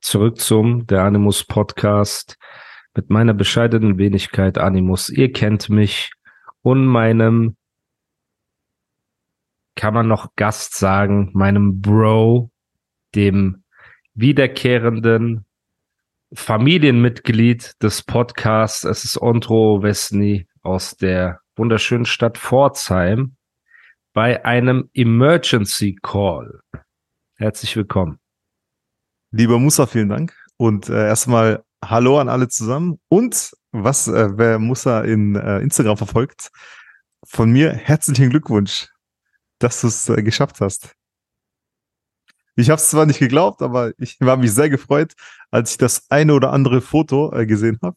Zurück zum Der Animus Podcast mit meiner bescheidenen Wenigkeit Animus. Ihr kennt mich und meinem, kann man noch Gast sagen, meinem Bro, dem wiederkehrenden Familienmitglied des Podcasts. Es ist Ondro Wesny aus der wunderschönen Stadt Pforzheim bei einem Emergency Call. Herzlich willkommen. Lieber Musa, vielen Dank. Und äh, erstmal Hallo an alle zusammen. Und was, äh, wer Musa in äh, Instagram verfolgt, von mir herzlichen Glückwunsch, dass du es äh, geschafft hast. Ich habe es zwar nicht geglaubt, aber ich war mich sehr gefreut, als ich das eine oder andere Foto äh, gesehen habe.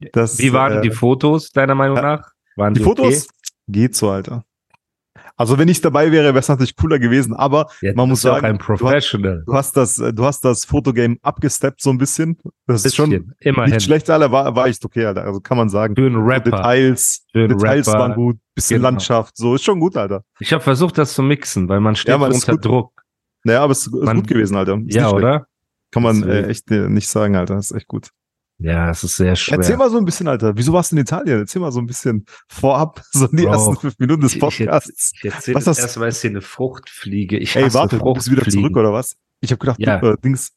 Wie waren äh, die Fotos, deiner Meinung nach? Waren die, die Fotos? Okay? Geht so, Alter. Also wenn ich dabei wäre, wäre es natürlich cooler gewesen, aber ja, man muss sagen, ein Professional. Du, hast, du hast das, du hast das Fotogame abgesteppt so ein bisschen. Das ist schon Immerhin. nicht schlecht, Alter, war, war echt okay, Alter. Also kann man sagen. Für einen Rapper. Details, Für Details Rapper. waren gut, bisschen Genau. Landschaft, so ist schon gut, Alter. Ich habe versucht, das zu mixen, weil man steht Ja, man, unter. Druck. Naja, aber es ist Man- gut gewesen, Alter. Ist Ja, oder? Kann man äh, echt äh, nicht sagen, Alter. Ist echt gut. Ja, es ist sehr schwer. Erzähl mal so ein bisschen, Alter. Wieso warst du in Italien? Erzähl mal so ein bisschen vorab, so die Bro, ersten fünf Minuten des Ich- Podcasts. Ich erzähle Was das erst, weil es hier eine Fruchtfliege. Ich Ey, warte, du bist wieder zurück, oder was? Ich habe gedacht, Ja. du äh, Dings,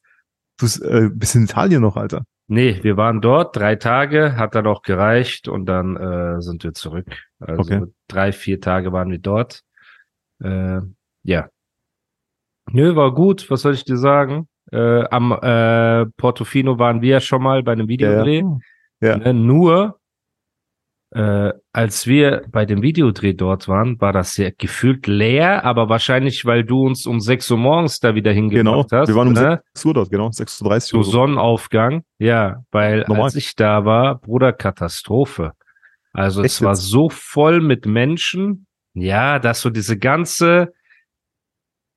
du bist, äh, bist in Italien noch, Alter. Nee, wir waren dort drei Tage, hat dann auch gereicht und dann äh, sind wir zurück. Also Okay. drei, vier Tage waren wir dort. Äh, ja. Nö, war gut. Was soll ich dir sagen? Äh, am äh, Portofino waren wir ja schon mal bei einem Videodreh. Ja. Ne, nur äh, als wir bei dem Videodreh dort waren, war das ja gefühlt leer, aber wahrscheinlich, weil du uns um 6 Uhr morgens da wieder Genau. hingebracht hast. Wir waren um ne? 6 Uhr dort, genau. 6.30 Uhr. So. Sonnenaufgang. Ja, weil Normal. als ich da war, Bruder, Katastrophe. Also Echt es war so voll mit Menschen. Ja, dass so diese ganze,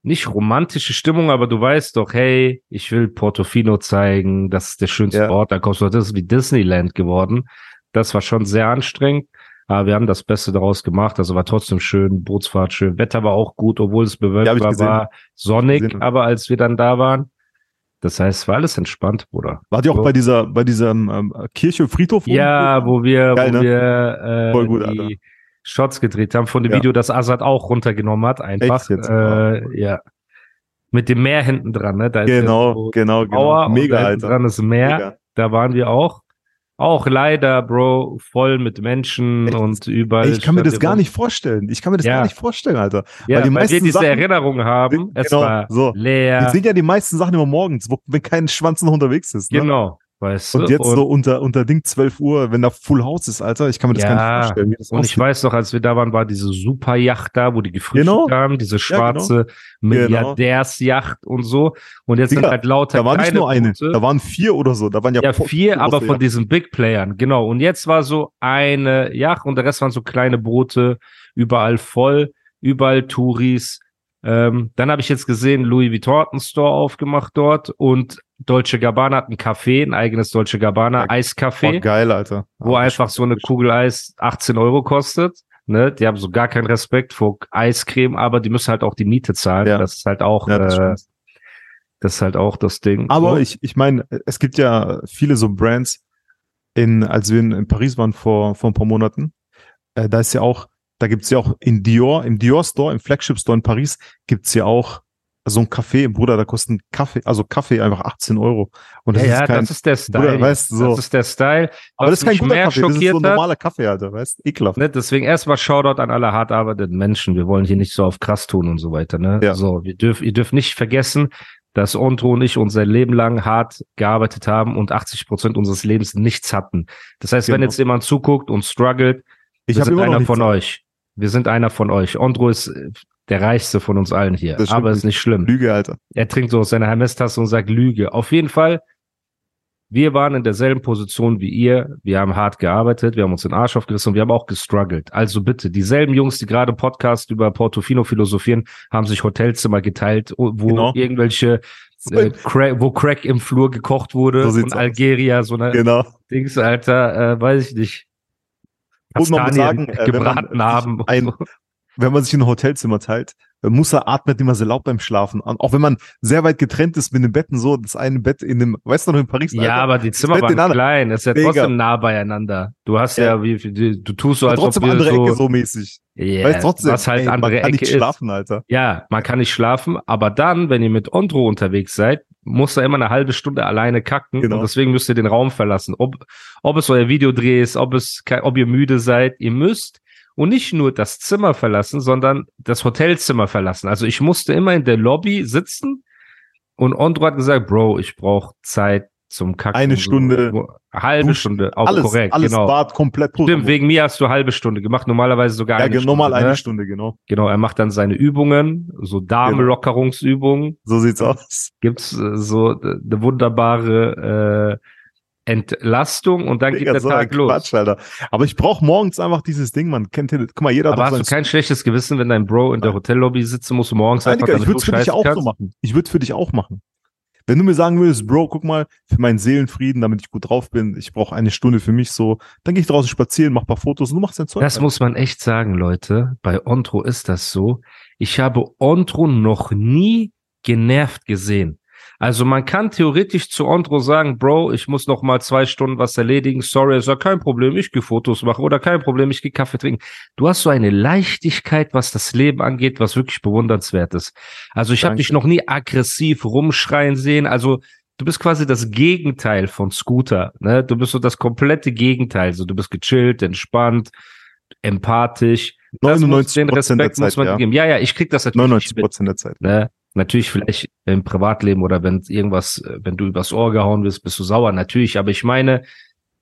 nicht romantische Stimmung, aber du weißt doch, hey, ich will Portofino zeigen, das ist der schönste Ja. Ort, da kommst du, das ist wie Disneyland geworden. Das war schon sehr anstrengend, aber wir haben das Beste daraus gemacht, also war trotzdem schön, Bootsfahrt schön, Wetter war auch gut, obwohl es bewölkt Ja, war, war sonnig, aber als wir dann da waren, das heißt, es war alles entspannt, Bruder. Wart ihr auch So. bei dieser, bei diesem ähm, Kirche, Friedhof? Ja, wo wir, Geil, wo ne? wir äh, Voll gut, die Alter. Shots gedreht haben von dem Ja. Video, das Azad auch runtergenommen hat, einfach. Äh, ja. Mit dem Meer hinten dran, ne? Da ist Genau, so genau, genau. Mega, Alter. dran ist Meer. Mega. Da waren wir auch. Auch leider, Bro, voll mit Menschen Echt? und überall. Ich kann mir das gar nicht vorstellen. Ich kann mir das Ja. gar nicht vorstellen, Alter. Ja, weil die weil, wir meisten diese Sachen- Erinnerung haben. Es Genau, war so. leer. Wir sehen ja die meisten Sachen immer morgens, wo, wenn kein Schwanz noch unterwegs ist. Ne? Genau. Weißt du? Und jetzt so unter, unter Ding 12 Uhr, wenn da Full House ist, Alter, ich kann mir das Ja, gar nicht vorstellen. Und ich aussieht. weiß noch, als wir da waren, war diese Superjacht da, wo die gefrühstückt Genau. haben, diese Ja, schwarze Milliardärsjacht und so. Und jetzt Digga, sind halt lauter Da war nicht nur eine, Boote. da waren vier oder so. Da waren ja, ja, vier, aber von Yachten. diesen Big Playern, genau. Und jetzt war so eine Yacht und der Rest waren so kleine Boote, überall voll, überall Touris. Ähm, dann habe ich jetzt gesehen, Louis Vuitton Store aufgemacht dort und Dolce Gabbana hat ein Café, ein eigenes Dolce Gabbana, Ja, Eiscafé Oh, geil, Alter. wo einfach so eine Kugel Eis 18 Euro kostet. Ne? Die haben so gar keinen Respekt vor Eiscreme, aber die müssen halt auch die Miete zahlen. Ja. Das ist halt auch, Ja, das äh, das ist halt auch das Ding. Aber So. ich, ich meine, es gibt ja viele so Brands, in, als wir in, in Paris waren vor, vor ein paar Monaten, äh, da ist ja auch, da gibt's ja auch in Dior, im Dior Store, im Flagship Store in Paris, gibt's ja auch so ein Kaffee, Bruder, da kostet ein Kaffee, also Kaffee einfach 18 Euro. Und das ja, ist ja, kein, das ist der Style. Bruder, weißt so. Das ist der Style. aber das ist kein guter Kaffee, das ist so ein normaler Kaffee, Alter, weißt du, ekelhaft. Ne, deswegen erstmal Shoutout an alle hart arbeitenden Menschen. Wir wollen hier nicht so auf krass tun und so weiter. Ne? Ja. So, wir dürfen, ihr dürft nicht vergessen, dass Ontro und ich unser Leben lang hart gearbeitet haben und 80 Prozent unseres Lebens nichts hatten. Das heißt, wenn Genau. jetzt jemand zuguckt und struggelt, Ich wir sind einer von euch. Wir sind einer von euch. Ondro ist äh, der reichste von uns allen hier. Das Aber ist nicht schlimm. Lüge, Alter. Er trinkt so aus seiner Hermes-Tasse und sagt Lüge. Auf jeden Fall, wir waren in derselben Position wie ihr. Wir haben hart gearbeitet, wir haben uns den Arsch aufgerissen und wir haben auch gestruggelt. Also bitte, dieselben Jungs, die gerade Podcast über Portofino philosophieren, haben sich Hotelzimmer geteilt, wo Genau. irgendwelche, äh, Crack, wo Crack im Flur gekocht wurde So und aus. Algeria, so eine Genau. Dings, Alter, äh, weiß ich nicht. Man muss Kastanien sagen, äh, man gebraten sich haben. ein-. Wenn man sich in ein Hotelzimmer teilt, muss er atmet immer sehr laut beim Schlafen. Und auch wenn man sehr weit getrennt ist mit den Betten, so das eine Bett in dem, weißt du noch in Paris? Ja, Alter? aber die Zimmer Bett waren klein. Es ist ja Mega. trotzdem nah beieinander. Du hast ja, Ja. wie, du tust so, als trotzdem ob andere so, Ecke so mäßig. Yeah, weißt trotzdem, was halt ey, andere man kann Ecke nicht ist. schlafen, Alter. Ja, man kann nicht schlafen, aber dann, wenn ihr mit Ondro unterwegs seid, muss er immer eine halbe Stunde alleine kacken Genau. und deswegen müsst ihr den Raum verlassen. Ob, ob es euer Videodreh ist, ob es, ob ihr müde seid, ihr müsst und nicht nur das Zimmer verlassen, sondern das Hotelzimmer verlassen. Also ich musste immer in der Lobby sitzen und Ondro hat gesagt, Bro, ich brauche Zeit zum Kacken. Eine Stunde So, halbe duschen, Stunde, auch alles, korrekt, alles genau. Bad komplett tot. Stimmt, wegen mir hast du halbe Stunde gemacht, normalerweise sogar ja, eine Stunde. normal eine ne? Stunde, genau. Genau, er macht dann seine Übungen, so Darmlockerungsübungen. So sieht's aus. Gibt's äh, so äh, eine wunderbare äh, Entlastung und dann geht Digga, der so Tag los. Quatsch, Alter. Aber ich brauche morgens einfach dieses Ding, man kennt guck mal, jeder Aber hat hast du kein schlechtes Gewissen, wenn dein Bro in der Hotellobby sitzen muss und morgens Nein, einfach Digga, ich würde es für dich auch so kannst? machen. Ich würde für dich auch machen. Wenn du mir sagen würdest, Bro, guck mal, für meinen Seelenfrieden, damit ich gut drauf bin, ich brauche eine Stunde für mich so, dann gehe ich draußen spazieren, mach paar Fotos und du machst dein Zeug. Das Alter. muss man echt sagen, Leute. Bei Ontro ist das so. Ich habe Ontro noch nie genervt gesehen. Also man kann theoretisch zu Ondro sagen, Bro, ich muss noch mal zwei Stunden was erledigen. Sorry, ist ja kein Problem, ich gehe Fotos machen oder kein Problem, ich gehe Kaffee trinken. Du hast so eine Leichtigkeit, was das Leben angeht, was wirklich bewundernswert ist. Also ich habe dich noch nie aggressiv rumschreien sehen. Also du bist quasi das Gegenteil von Scooter. Ne? Du bist so das komplette Gegenteil. So, du bist gechillt, entspannt, empathisch. Das muss- 99 den Respekt muss Zeit, man ja. geben. Ja, ja, ich krieg das natürlich 99 nicht mit. Prozent der Zeit. Ne? Natürlich vielleicht im Privatleben oder wenn irgendwas, äh, wenn du übers Ohr gehauen wirst, bist du sauer, natürlich. Aber ich meine,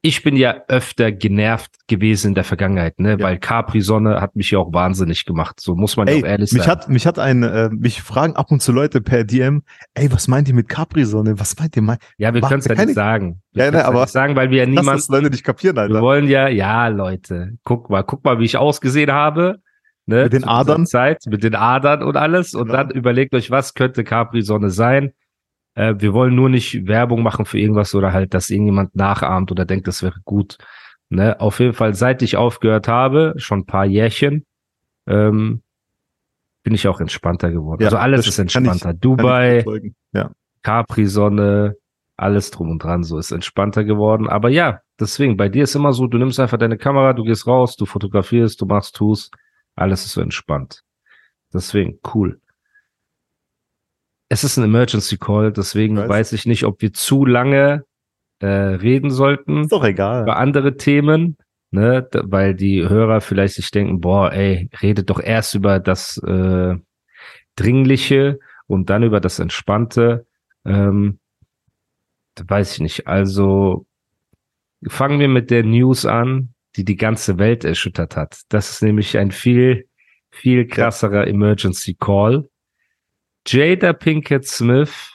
ich bin ja öfter genervt gewesen in der Vergangenheit, ne? Ja. Weil Capri-Sonne hat mich ja auch wahnsinnig gemacht. So muss man ja Ey, auch ehrlich mich sagen. hat, mich hat ein, äh, mich fragen ab und zu Leute per DM, ey, was meint ihr mit Capri-Sonne? Was meint ihr? Mein, ja, wir können es ja keine- nicht sagen. Wir Ja, ne, ja aber nicht sagen, weil wir ja niemand, das Leute nicht kapieren, wir Alter. wollen ja, ja, Leute, guck mal, guck mal, wie ich ausgesehen habe. Ne, Mit den Adern? Zeit, mit den Adern und alles. Und Genau. dann überlegt euch, was könnte Capri-Sonne sein. Äh, wir wollen nur nicht Werbung machen für irgendwas oder halt, dass irgendjemand nachahmt oder denkt, das wäre gut. Ne? Auf jeden Fall, seit ich aufgehört habe, schon ein paar Jährchen, ähm, bin ich auch entspannter geworden. Ja, also alles ist entspannter. Ich Dubai. Ja. Capri-Sonne, alles drum und dran, so ist entspannter geworden. Aber ja, deswegen, bei dir ist immer so, du nimmst einfach deine Kamera, du gehst raus, du fotografierst, du machst, tust, alles ist so entspannt. Deswegen, cool. Es ist ein Emergency Call, deswegen weiß. weiß ich nicht, ob wir zu lange äh, reden sollten Ist doch egal. über andere Themen, ne, weil die Hörer vielleicht sich denken, boah, ey, redet doch erst über das äh, Dringliche und dann über das Entspannte. Ähm, da weiß ich nicht. Also fangen wir mit der News an, die die ganze Welt erschüttert hat. Das ist nämlich ein viel, viel krasserer Emergency Call. Jada Pinkett Smith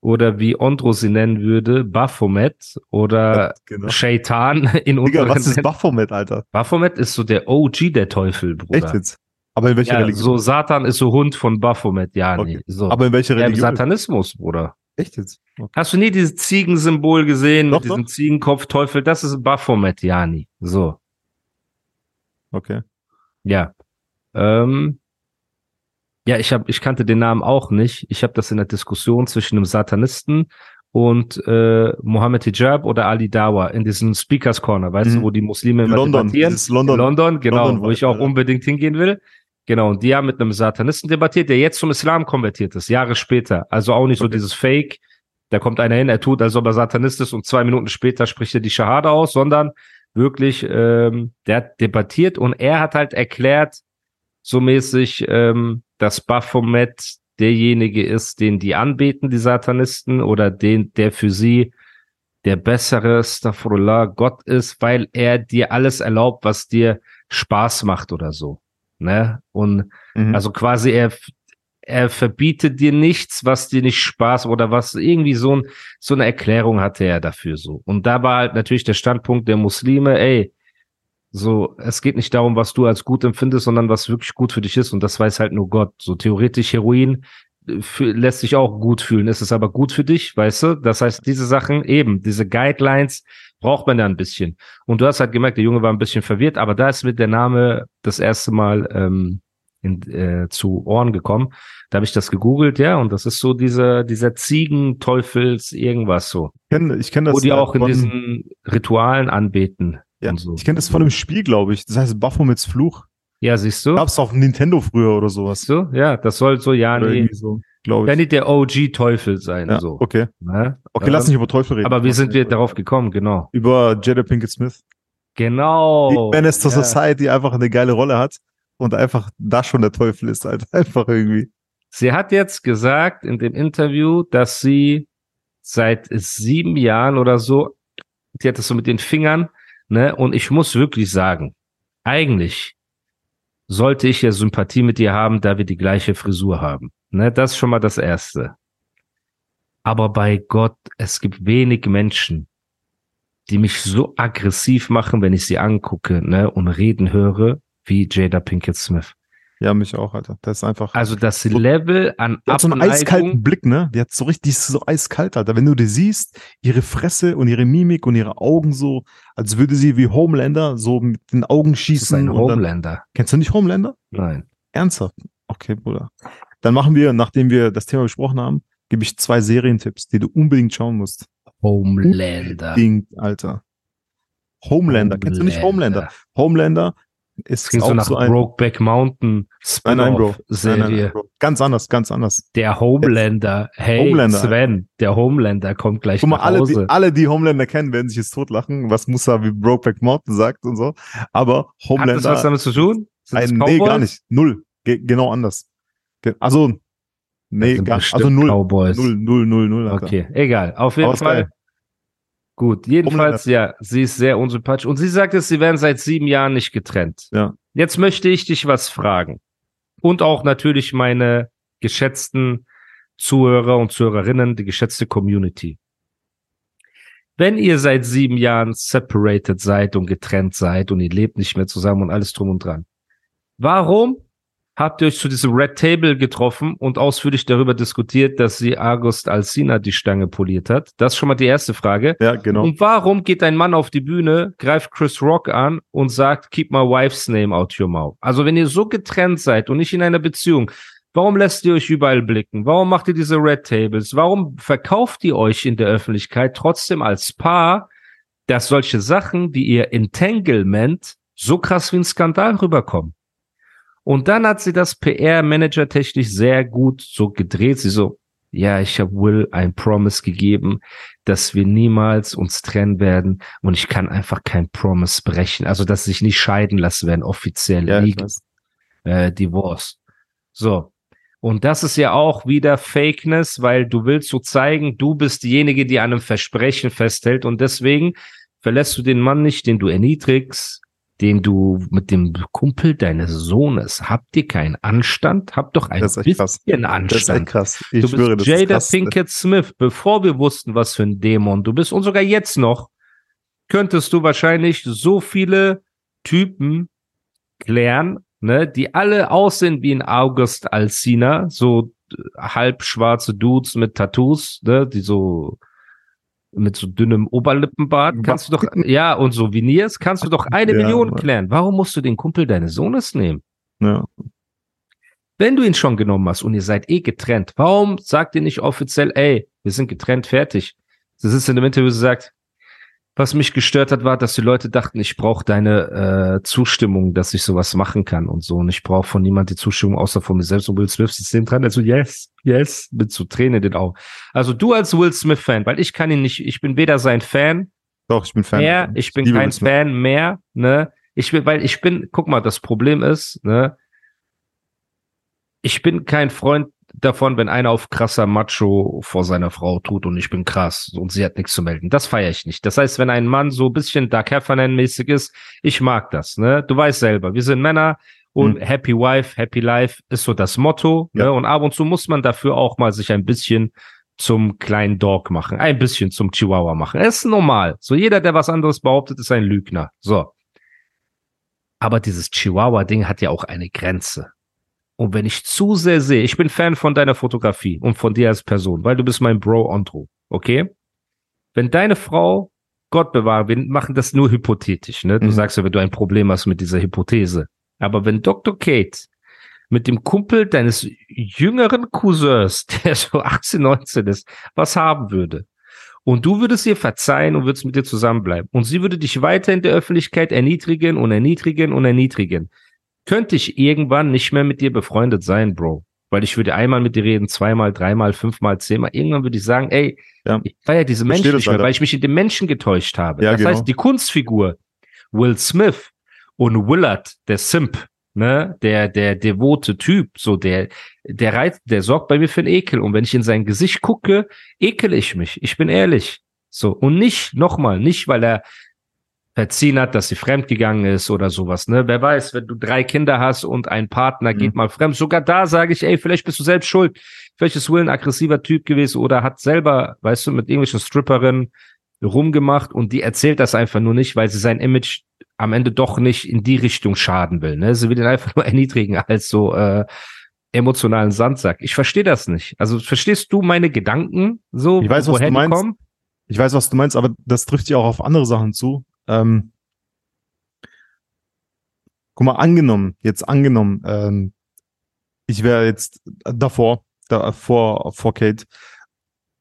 oder wie Ondro sie nennen würde, Baphomet oder genau. Shaitan in Digga, unseren was ist. Baphomet, Alter? Baphomet ist so der OG der Teufel, Bruder. Echt jetzt? Aber in welcher Ja, Religion? so Satan ist so Hund von Baphomet, ja, nee. Okay. So. Aber in welcher ja, im Religion? Satanismus, Bruder. Echt jetzt? Okay. Hast du nie dieses Ziegensymbol gesehen Doch, mit diesem doch. Ziegenkopfteufel? Das ist Baphomet, Jani. So, okay. ja. Ähm, ja, ich hab, ich kannte den Namen auch nicht. Ich habe das in der Diskussion zwischen einem Satanisten und äh, Mohammed Hijab oder Ali Dawa in diesem Speakers Corner, weißt Mhm. du, wo die Muslime immer London, debattieren. dieses London. London, genau, London wo ich auch unbedingt hingehen will. Genau, und die haben mit einem Satanisten debattiert, der jetzt zum Islam konvertiert ist, Jahre später. Also auch nicht so Okay. dieses Fake, da kommt einer hin, er tut, als ob er Satanist ist und zwei Minuten später spricht er die Shahada aus, sondern wirklich, ähm, der hat debattiert und er hat halt erklärt, so mäßig, ähm, dass Baphomet derjenige ist, den die anbeten, die Satanisten, oder den, der für sie der bessere Astaghfirullah Gott ist, weil er dir alles erlaubt, was dir Spaß macht oder so. Ne? Und Mhm. also quasi er, er verbietet dir nichts, was dir nicht Spaß oder was irgendwie so, ein, so eine Erklärung hatte er dafür so. Und da war halt natürlich der Standpunkt der Muslime, ey, so, es geht nicht darum, was du als gut empfindest, sondern was wirklich gut für dich ist. Und das weiß halt nur Gott. So theoretisch Heroin lässt sich auch gut fühlen. Ist es aber gut für dich, weißt du? Das heißt, diese Sachen eben, diese Guidelines braucht man ja ein bisschen. Und du hast halt gemerkt, der Junge war ein bisschen verwirrt, aber da ist mir der Name das erste Mal ähm, in, äh, zu Ohren gekommen. Da habe ich das gegoogelt, ja, und das ist so dieser, dieser Ziegenteufels irgendwas so. Ich kenne ich kenn das Wo die äh, auch in diesen Ritualen anbeten. ja, so. ich kenne das von einem Spiel, glaube ich. Das heißt Baphomets Fluch. Ja, siehst du? Gab es auf Nintendo früher oder sowas. Siehst du? Ja, das soll so, ja, Oder nee. so, glaube Kann ich. nicht der OG-Teufel sein, Ja, so. okay. Ne? Okay, Ähm, lass nicht über Teufel reden. Aber wie sind wir darauf gekommen? Genau. Über Jada Pinkett Smith. Genau. die Menace to ja. Society einfach eine geile Rolle hat und einfach da schon der Teufel ist, halt einfach irgendwie. Sie hat jetzt gesagt in dem Interview, dass sie seit sieben Jahren oder so, die hat das so mit den Fingern, ne? Und ich muss wirklich sagen, eigentlich sollte ich ja Sympathie mit ihr haben, da wir die gleiche Frisur haben. Ne? Das ist schon mal das Erste. Aber bei Gott, es gibt wenig Menschen, die mich so aggressiv machen, wenn ich sie angucke, ne? Und reden höre, wie Jada Pinkett Smith. Ja, mich auch, Alter. Das ist einfach. Also das Level an die hat so einen eiskalten Blick, ne? Die hat so richtig, die ist so eiskalt, Alter. Wenn du die siehst, ihre Fresse und ihre Mimik und ihre Augen so, als würde sie wie Homelander so mit den Augen Das ist schießen. ein und dann, Homelander. kennst du nicht Homelander? Nein. Ernsthaft? Okay, Bruder. Dann machen wir, nachdem wir das Thema besprochen haben, gebe ich zwei Serientipps, die du unbedingt schauen musst. Homelander. Unbedingt, Alter. Homelander. Kennst du nicht Homelander? Homelander ist klingt auch so nach so ein. Brokeback Mountain Nein, nein, Bro. Serie. nein, nein, Bro. Ganz anders, ganz anders. Der Homelander. Hey, Homelander. Sven, der Homelander kommt gleich Guck mal, nach alle Hause. die, alle, die Homelander kennen, werden sich jetzt totlachen, was Musa wie Brokeback Mountain sagt und so. Aber Hat das was Homelander, damit zu tun? Ein, nee, gar nicht. Null. Ge genau anders. Ge also, nee, gar, also null. Cowboys. Null, null, null, null. Alter. Okay, egal. Auf jeden Fall. geil. Gut, jedenfalls, ja, sie ist sehr unsympathisch. Und sie sagt es, sie werden seit sieben Jahren nicht getrennt. Ja. Jetzt möchte ich dich was fragen. Und auch natürlich meine geschätzten Zuhörer und Zuhörerinnen, die geschätzte Community. Wenn ihr seit sieben Jahren separated seid und getrennt seid und ihr lebt nicht mehr zusammen und alles drum und dran, warum habt ihr euch zu diesem Red Table getroffen und ausführlich darüber diskutiert, dass sie August Alsina die Stange poliert hat? Das ist schon mal die erste Frage. Ja, genau. Und warum geht ein Mann auf die Bühne, greift Chris Rock an und sagt, keep my wife's name out your mouth? Also wenn ihr so getrennt seid und nicht in einer Beziehung, warum lässt ihr euch überall blicken? Warum macht ihr diese Red Tables? Warum verkauft ihr euch in der Öffentlichkeit trotzdem als Paar, dass solche Sachen wie ihr Entanglement so krass wie ein Skandal rüberkommen? Und dann hat sie das PR-Manager technisch sehr gut so gedreht. Sie so, ja, ich habe Will ein Promise gegeben, dass wir niemals uns trennen werden und ich kann einfach kein Promise brechen. Also, dass sich nicht scheiden lassen werden, offiziell, ja, legal, äh, Divorce. So. Und das ist ja auch wieder Fakeness, weil du willst so zeigen, du bist diejenige, die an einem Versprechen festhält und deswegen verlässt du den Mann nicht, den du erniedrigst, den du mit dem Kumpel deines Sohnes. Habt ihr keinen Anstand? Habt doch ein echt krass. bisschen Das ist echt Anstand. krass. Ich du schwöre, bist das Jada krass. Pinkett Smith, bevor wir wussten, was für ein Dämon du bist und sogar jetzt noch, könntest du wahrscheinlich so viele Typen klären, ne, die alle aussehen wie ein August Alsina, so äh, halb schwarze Dudes mit Tattoos, ne, die so mit so dünnem Oberlippenbart, kannst du doch, ja, und so Veneers, kannst du doch eine Ja, Million klären. Warum musst du den Kumpel deines Sohnes nehmen? Ja. Wenn du ihn schon genommen hast und ihr seid eh getrennt, warum sagt ihr nicht offiziell, ey, wir sind getrennt, fertig? Sie sitzt in dem Interview und sagt, was mich gestört hat, war, dass die Leute dachten, ich brauche deine äh, Zustimmung, dass ich sowas machen kann und so. Und ich brauche von niemand die Zustimmung, außer von mir selbst. Und Will Smith sitzt neben dran, also yes, yes, mit so Tränen in den Augen. Also du als Will Smith-Fan, weil ich kann ihn nicht, ich bin weder sein Fan, Doch, ich bin Fan. mehr, ich bin liebe kein. Fan mehr, ne? Ich bin, weil ich bin, guck mal, das Problem ist, ne? Ich bin kein Freund davon, wenn einer auf krasser Macho vor seiner Frau tut und ich bin krass und sie hat nichts zu melden. Das feiere ich nicht. Das heißt, wenn ein Mann so ein bisschen Dark Heffernan-mäßig ist, ich mag das, ne? Du weißt selber, wir sind Männer Und Mhm. Happy Wife, Happy Life ist so das Motto. Ja. Ne? Und ab und zu muss man dafür auch mal sich ein bisschen zum kleinen Dog machen, ein bisschen zum Chihuahua machen. Es ist normal. So jeder, der was anderes behauptet, ist ein Lügner. So. Aber dieses Chihuahua-Ding hat ja auch eine Grenze. Und wenn ich zu sehr sehe, ich bin Fan von deiner Fotografie und von dir als Person, weil du bist mein Bro Andro, okay? Wenn deine Frau, Gott bewahre, wir machen das nur hypothetisch, ne? Du Mhm. sagst ja, wenn du ein Problem hast mit dieser Hypothese. Aber wenn Dr. Kate mit dem Kumpel deines jüngeren Cousins, der so 18, 19 ist, was haben würde, und du würdest ihr verzeihen und würdest mit ihr zusammenbleiben. Und sie würde dich weiter in der Öffentlichkeit erniedrigen und erniedrigen und erniedrigen. Könnte ich irgendwann nicht mehr mit dir befreundet sein, Bro. Weil ich würde einmal mit dir reden, zweimal, dreimal, fünfmal, zehnmal. Irgendwann würde ich sagen, ey, Ja. ich feiere diese Menschen nicht mehr, leider. weil ich mich in den Menschen getäuscht habe. Ja, das genau. heißt, die Kunstfigur Will Smith und Willard, der Simp, ne, der, der devote Typ, so der, der reizt, der sorgt bei mir für einen Ekel. Und wenn ich in sein Gesicht gucke, ekel ich mich. Ich bin ehrlich. So. Und nicht, nochmal, nicht, weil er verziehen hat, dass sie fremdgegangen ist oder sowas, ne? Wer weiß, wenn du drei Kinder hast und ein Partner Mhm. geht mal fremd, sogar da sage ich, ey, vielleicht bist du selbst schuld. Vielleicht ist Will ein aggressiver Typ gewesen oder hat selber, weißt du, mit irgendwelchen Stripperinnen rumgemacht und die erzählt das einfach nur nicht, weil sie sein Image am Ende doch nicht in die Richtung schaden will. Ne? Sie will ihn einfach nur erniedrigen als so äh, emotionalen Sandsack. Ich verstehe das nicht. Also verstehst du meine Gedanken so, Ich weiß, was woher du die meinst. kommen? Ich weiß, was du meinst, aber das trifft ja auch auf andere Sachen zu. Ähm, guck mal, angenommen, jetzt angenommen, ähm, ich wäre jetzt davor, da, vor, vor Kate,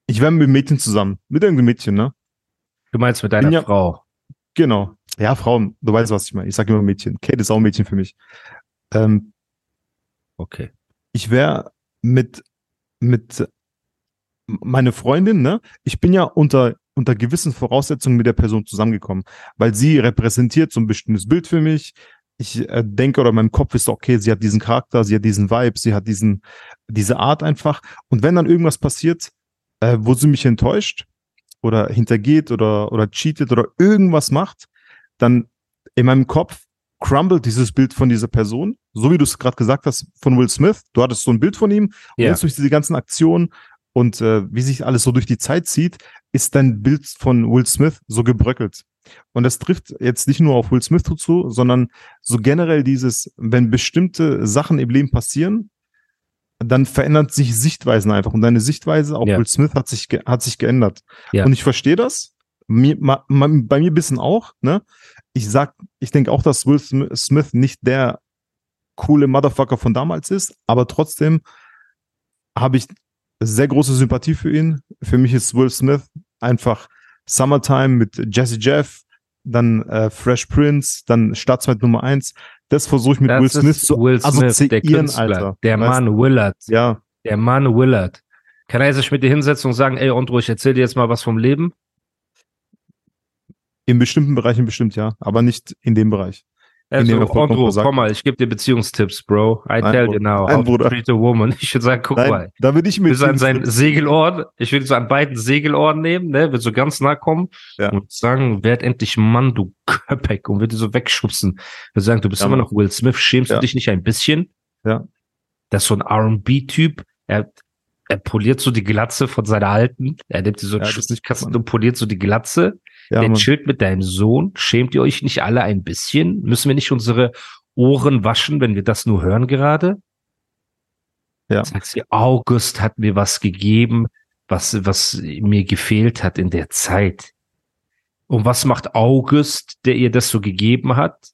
ich wäre mit Mädchen zusammen, mit irgendeinem Mädchen, ne? Du meinst mit deiner ja- Frau. Genau. Ja, Frauen, du weißt, was ich meine. Ich sage immer Mädchen. Kate ist auch ein Mädchen für mich. Ähm, Okay. ich wäre mit, mit meine Freundin, ne? Ich bin ja unter, unter gewissen Voraussetzungen mit der Person zusammengekommen, weil sie repräsentiert so ein bestimmtes Bild für mich. Ich äh, denke oder in meinem Kopf ist, okay, sie hat diesen Charakter, sie hat diesen Vibe, sie hat diesen, diese Art einfach. Und wenn dann irgendwas passiert, äh, wo sie mich enttäuscht oder hintergeht oder, oder cheatet oder irgendwas macht, dann in meinem Kopf crumbled dieses Bild von dieser Person, so wie du es gerade gesagt hast, von Will Smith. Du hattest so ein Bild von ihm und Ja. jetzt durch diese ganzen Aktionen und äh, wie sich alles so durch die Zeit zieht, ist dein Bild von Will Smith so gebröckelt. Und das trifft jetzt nicht nur auf Will Smith zu, sondern so generell dieses, wenn bestimmte Sachen im Leben passieren, dann verändert sich Sichtweisen einfach. Und deine Sichtweise auf Ja. Will Smith hat sich, hat sich geändert. Ja. Und ich verstehe das. Mir, ma, ma, bei mir ein bisschen auch, ne? Ich sag, ich denke auch, dass Will Sm- Smith nicht der coole Motherfucker von damals ist, aber trotzdem habe ich sehr große Sympathie für ihn. Für mich ist Will Smith einfach Summertime mit Jesse Jeff, dann äh, Fresh Prince, dann Staatsfeind Nummer eins. Das versuche ich mit Das Will Smith zu Will Smith, der assoziieren, Künstler, Alter. der Weißt Mann Willard? Ja, der Mann Willard. Kann er sich mit dir hinsetzen und sagen, ey Ondro, ich erzähl dir jetzt mal was vom Leben? in bestimmten Bereichen bestimmt ja, aber nicht in dem Bereich. Also, versagt komm mal, ich gebe dir Beziehungstipps, Bro. I tell you now, Nein, Bruder. treat a woman. Ich würde sagen, guck Nein, mal. da würde ich würde an sein Segelohr, ich würde so an beiden Segelohren nehmen, ne, würde so ganz nah kommen Ja. und sagen, werd endlich Mann, du Köpek, und würde so wegschubsen. Würde sagen, du bist Ja, immer noch Will Smith, schämst Ja. du dich nicht ein bisschen? Ja. Das ist so ein R&B-Typ, er, er poliert so die Glatze von seiner Alten, er nimmt die so Ja, einen Schutzkasten Mann. und poliert so die Glatze. Ja, der Mann. chillt mit deinem Sohn. Schämt ihr euch nicht alle ein bisschen? Müssen wir nicht unsere Ohren waschen, wenn wir das nur hören gerade? Ja. Sagst du, August hat mir was gegeben, was, was mir gefehlt hat in der Zeit. Und was macht August, der ihr das so gegeben hat?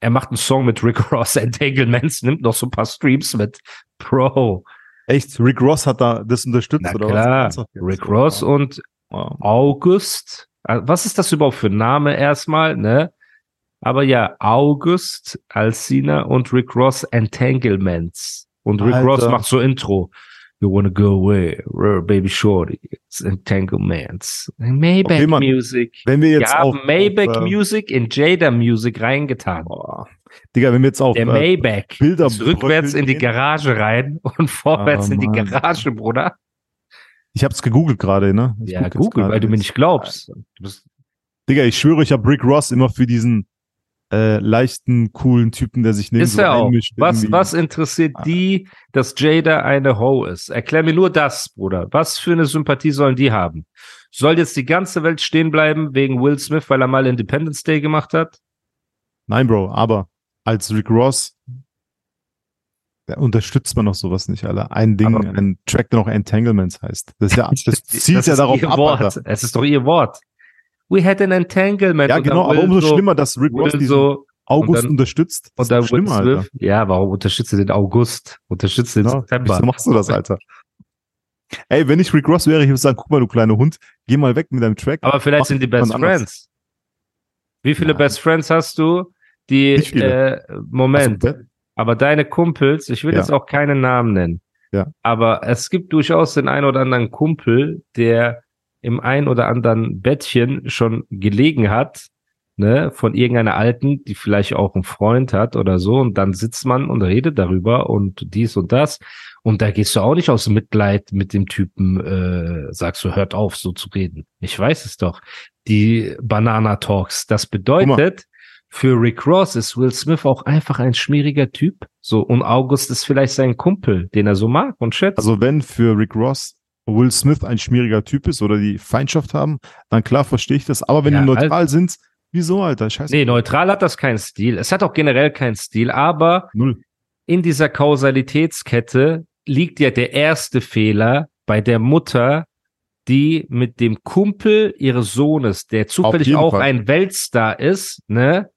Er macht einen Song mit Rick Ross, Entanglements, nimmt noch so ein paar Streams mit. Bro, Echt, Rick Ross hat da das unterstützt, na oder klar, was? Rick Ross und Wow. August. Äh, Was ist das überhaupt für ein Name erstmal, ne? Aber ja, August, Alcina und Rick Ross Entanglements. Und Rick Alter. Ross macht so Intro. You wanna go away, baby shorty. It's Entanglements. Maybach Okay. Music. Wenn wir jetzt haben auf, Maybach auf, äh, Music in Jada Music reingetan. Boah. Digga, wenn wir jetzt auf Der äh, Maybach Bilder rückwärts in die. Garage rein und vorwärts Ah, in die. Garage, Bruder. Ich hab's gegoogelt gerade, ne? Ich Ja, Google, weil du mir nicht glaubst. Du bist Digga, ich schwöre, ich habe Rick Ross immer für diesen äh, leichten, coolen Typen, der sich neben Ist er auch. Was, was interessiert Ah. die, dass Jada eine Ho ist? Erklär mir nur das, Bruder. Was für eine Sympathie sollen die haben? Soll jetzt die ganze Welt stehen bleiben wegen Will Smith, weil er mal Independence Day gemacht hat? Nein, Bro, aber als Rick Ross da unterstützt man noch sowas nicht, Alter. Ein Ding, Aber- ein Track, der noch Entanglements heißt. Das ist ja, das zielt Das ja darauf ab, Wort. Es ist doch ihr Wort. We had an entanglement. Ja, genau, aber umso so, schlimmer, dass Rick Ross so, August dann- unterstützt. Das und dann schlimmer, Alter. Smith. Ja, warum unterstützt du den August? Unterstützt den Ja, September. wieso machst du das, Alter? Ey, wenn ich Rick Ross wäre, ich würde sagen, guck mal, du kleiner Hund, geh mal weg mit deinem Track. Aber vielleicht sind die Best. Friends. Wie viele Nein. Best Friends hast du? Die, äh, Moment. Also, Aber deine Kumpels, ich will Ja. jetzt auch keinen Namen nennen. Ja. Aber es gibt durchaus den einen oder anderen Kumpel, der im ein oder anderen Bettchen schon gelegen hat, ne, von irgendeiner Alten, die vielleicht auch einen Freund hat oder so. Und dann sitzt man und redet darüber und dies und das. Und da gehst du auch nicht aus Mitleid mit dem Typen, äh, sagst du, hört auf, so zu reden. Ich weiß es doch. Die Banana Talks. Das bedeutet, für Rick Ross ist Will Smith auch einfach ein schmieriger Typ. So, und August ist vielleicht sein Kumpel, den er so mag und schätzt. Also wenn für Rick Ross Will Smith ein schmieriger Typ ist oder die Feindschaft haben, dann klar verstehe ich das. Aber wenn Ja, die neutral sind, wieso, Alter? Scheiße. nee, neutral hat das keinen Stil. Es hat auch generell keinen Stil, aber Null. in dieser Kausalitätskette liegt ja der erste Fehler bei der Mutter, die mit dem Kumpel ihres Sohnes, der zufällig auch Fall. ein Weltstar ist, ne?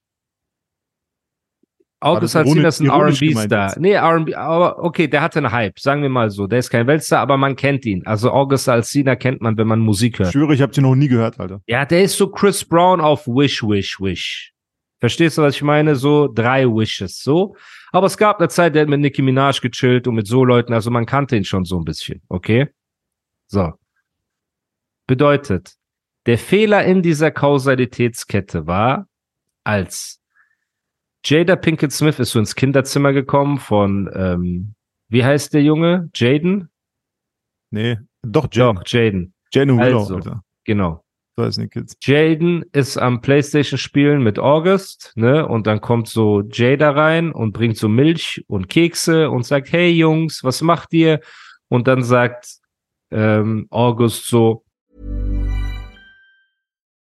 August Alsina ist ein R&B-Star. Nee, R&B, aber okay, der hatte einen Hype, sagen wir mal so. Der ist kein Weltstar, aber man kennt ihn. Also August Alsina kennt man, wenn man Musik Ich hört. schwöre, ich habe den noch nie gehört, Alter. Ja, der ist so Chris Brown auf Wish, Wish, Wish. Verstehst du, was ich meine? So drei Wishes, so. Aber es gab eine Zeit, der hat mit Nicki Minaj gechillt und mit so Leuten, also man kannte ihn schon so ein bisschen, okay? So. Bedeutet, der Fehler in dieser Kausalitätskette war, als Jada Pinkett Smith ist so ins Kinderzimmer gekommen von, ähm, wie heißt der Junge? Jaden? Nee, doch, Jane. Doch, Jaden. Willow, Also. Alter. Genau. So heißen die Kids. Jaden ist am Playstation spielen mit August, ne? Und dann kommt so Jada rein und bringt so Milch und Kekse und sagt, hey Jungs, was macht ihr? Und dann sagt ähm, August so,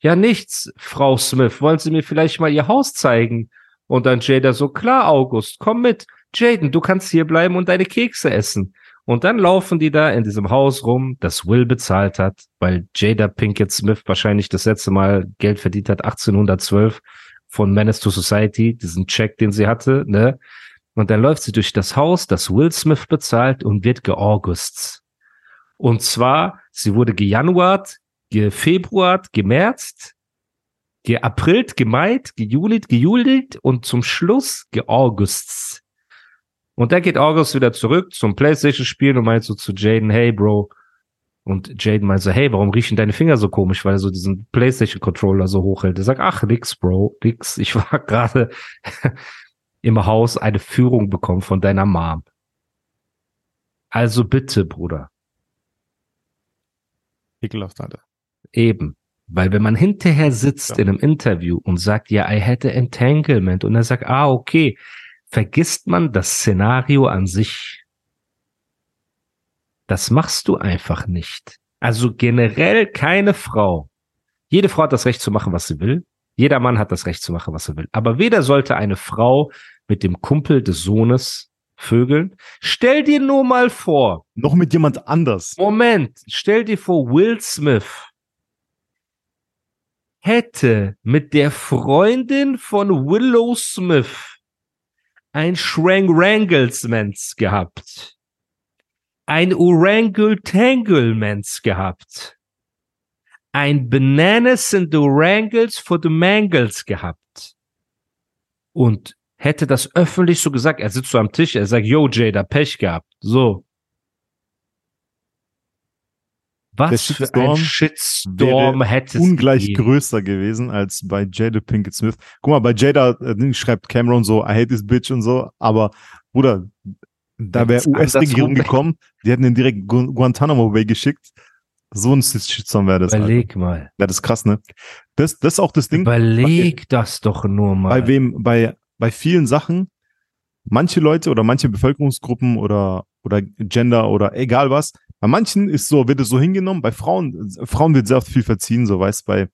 Ja nichts, Frau Smith, wollen Sie mir vielleicht mal Ihr Haus zeigen? Und dann Jada so, klar, August, komm mit. Jaden, du kannst hier bleiben und deine Kekse essen. Und dann laufen die da in diesem Haus rum, das Will bezahlt hat, weil Jada Pinkett Smith wahrscheinlich das letzte Mal Geld verdient hat, 1812 von Menace to Society, diesen Check, den sie hatte, ne? Und dann läuft sie durch das Haus, das Will Smith bezahlt und wird geaugusts. Und zwar, sie wurde gejanuart, gefebruart, gemärzt, geaprilt, gemait, gejulit, gejulit und zum Schluss geaugusts. Und dann geht August wieder zurück zum Playstation-Spielen und meint so zu Jaden, hey Bro. Und Jaden meint so, hey, warum riechen deine Finger so komisch, weil er so diesen Playstation-Controller so hochhält. Er sagt, ach, nix, Bro, nix. Ich war gerade im Haus eine Führung bekommen von deiner Mom. Also bitte, Bruder. Ekelhaft, Alter. Eben. Weil wenn man hinterher sitzt Ja. in einem Interview und sagt, ja, I had a entanglement und er sagt, ah, okay, vergisst man das Szenario an sich. Das machst du einfach nicht. Also generell keine Frau, Jede Frau hat das Recht zu machen, was sie will. Jeder Mann hat das Recht zu machen, was er will. Aber weder sollte eine Frau mit dem Kumpel des Sohnes vögeln. Stell dir nur mal vor. Noch mit jemand anders. Moment. Stell dir vor, Will Smith hätte mit der Freundin von Willow Smith ein Schrank-Wranglesmans gehabt. Ein Orangle-Tanglemans gehabt. Ein Bananas and Orangles for the Mangles gehabt. Und hätte das öffentlich so gesagt, er sitzt so am Tisch, er sagt, yo, Jada, Pech gehabt. So. Was für ein Shitstorm hätte es ungleich gegeben. größer gewesen als bei Jada Pinkett Smith. Guck mal, bei Jada äh, schreibt Cameron so, I hate this bitch und so, aber Bruder, da wäre US-Regierung gekommen, die hätten den direkt Gu Guantanamo Bay geschickt. So ein Shitstorm wäre das. Alter. Überleg mal. Ja, das ist krass, ne? Das, das ist auch das Ding. Überleg das doch nur mal. bei wem, bei, bei vielen Sachen, manche Leute oder manche Bevölkerungsgruppen oder, oder Gender oder egal was, bei manchen ist so, wird es so hingenommen, bei Frauen, Frauen wird sehr oft viel verziehen, so weißt bei,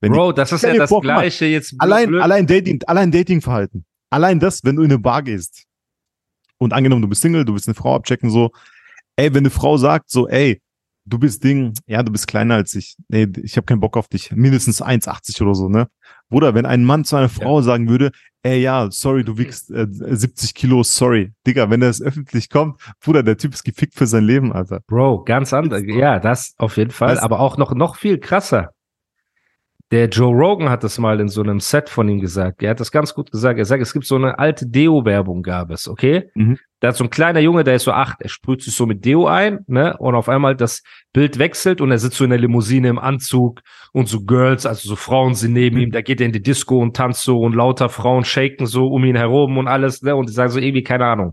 wenn die, Bro, das ist ja das vor, guck mal, gleiche jetzt. allein, blöd. allein Dating, allein Datingverhalten. Allein das, wenn du in eine Bar gehst und angenommen, du bist Single, du willst eine Frau abchecken, so, ey, wenn eine Frau sagt, so, ey, du bist Ding, ja, du bist kleiner als ich, nee, ich habe keinen Bock auf dich, mindestens 1,80 oder so, ne? Bruder, wenn ein Mann zu einer Frau sagen würde, ey, ja, sorry, du wiegst äh, 70 Kilo, sorry, Digga, wenn das öffentlich kommt, Bruder, der Typ ist gefickt für sein Leben, Alter. Bro, ganz anders. Ja, das auf jeden Fall. Weißt- aber auch noch, noch viel krasser. Der Joe Rogan hat das mal in so einem Set von ihm gesagt. Er hat das ganz gut gesagt. Er sagt, es gibt so eine alte Deo-Werbung gab es, okay? Mhm. Da hat so ein kleiner Junge, der ist so acht, er sprüht sich so mit Deo ein, ne? Und auf einmal das Bild wechselt und er sitzt so in der Limousine im Anzug und so Girls, also so Frauen sind neben Mhm. ihm, da geht er in die Disco und tanzt so und lauter Frauen shaken so um ihn herum und alles, ne? Und die sagen so irgendwie, keine Ahnung.